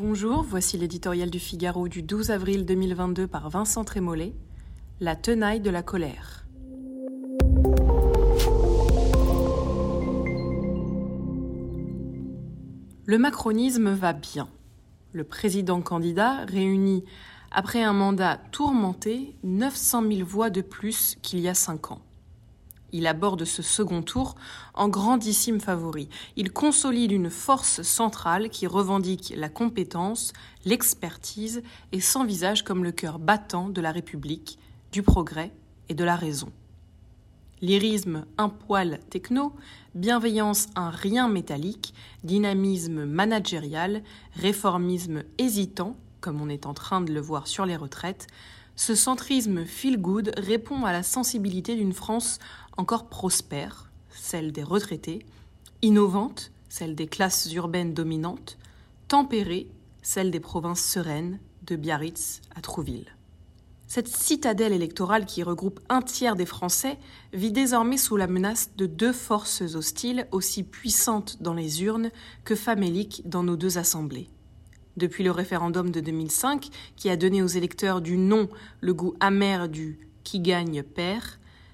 Bonjour, voici l'éditorial du Figaro du 12 avril 2022 par Vincent Trémollet. La tenaille de la colère. Le macronisme va bien. Le président candidat réunit, après un mandat tourmenté, 900 000 voix de plus qu'il y a cinq ans. Il aborde ce second tour en grandissime favori. Il consolide une force centrale qui revendique la compétence, l'expertise et s'envisage comme le cœur battant de la République, du progrès et de la raison. Lyrisme un poil techno, bienveillance un rien métallique, dynamisme managérial, réformisme hésitant, comme on est en train de le voir sur les retraites, ce centrisme feel good répond à la sensibilité d'une France encore prospère, celle des retraités, innovante, celle des classes urbaines dominantes, tempérée, celle des provinces sereines, de Biarritz à Trouville. Cette citadelle électorale qui regroupe un tiers des Français vit désormais sous la menace de deux forces hostiles aussi puissantes dans les urnes que faméliques dans nos deux assemblées. Depuis le référendum de 2005, qui a donné aux électeurs du non le goût amer du qui gagne perd,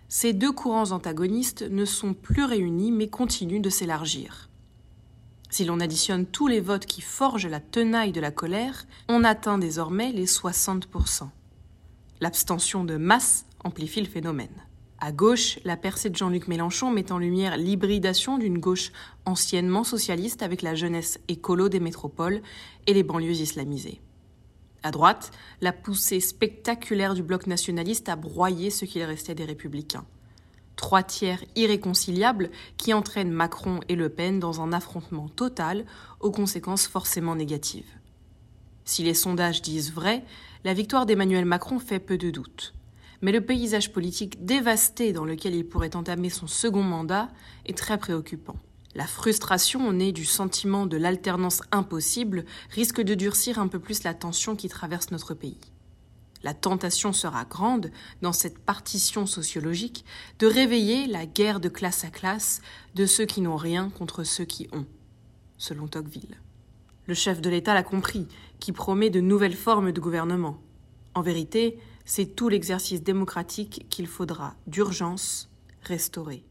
ces deux courants antagonistes ne sont plus réunis mais continuent de s'élargir. Si l'on additionne tous les votes qui forgent la tenaille de la colère, on atteint désormais les 60%. L'abstention de masse amplifie le phénomène. À gauche, la percée de Jean-Luc Mélenchon met en lumière l'hybridation d'une gauche anciennement socialiste avec la jeunesse écolo des métropoles et les banlieues islamisées. À droite, la poussée spectaculaire du bloc nationaliste a broyé ce qu'il restait des républicains. Trois tiers irréconciliables qui entraînent Macron et Le Pen dans un affrontement total aux conséquences forcément négatives. Si les sondages disent vrai, la victoire d'Emmanuel Macron fait peu de doute. Mais le paysage politique dévasté dans lequel il pourrait entamer son second mandat est très préoccupant. La frustration née du sentiment de l'alternance impossible risque de durcir un peu plus la tension qui traverse notre pays. La tentation sera grande, dans cette partition sociologique, de réveiller la guerre de classe à classe de ceux qui n'ont rien contre ceux qui ont, selon Tocqueville. Le chef de l'État l'a compris, qui promet de nouvelles formes de gouvernement. En vérité, c'est tout l'exercice démocratique qu'il faudra d'urgence restaurer.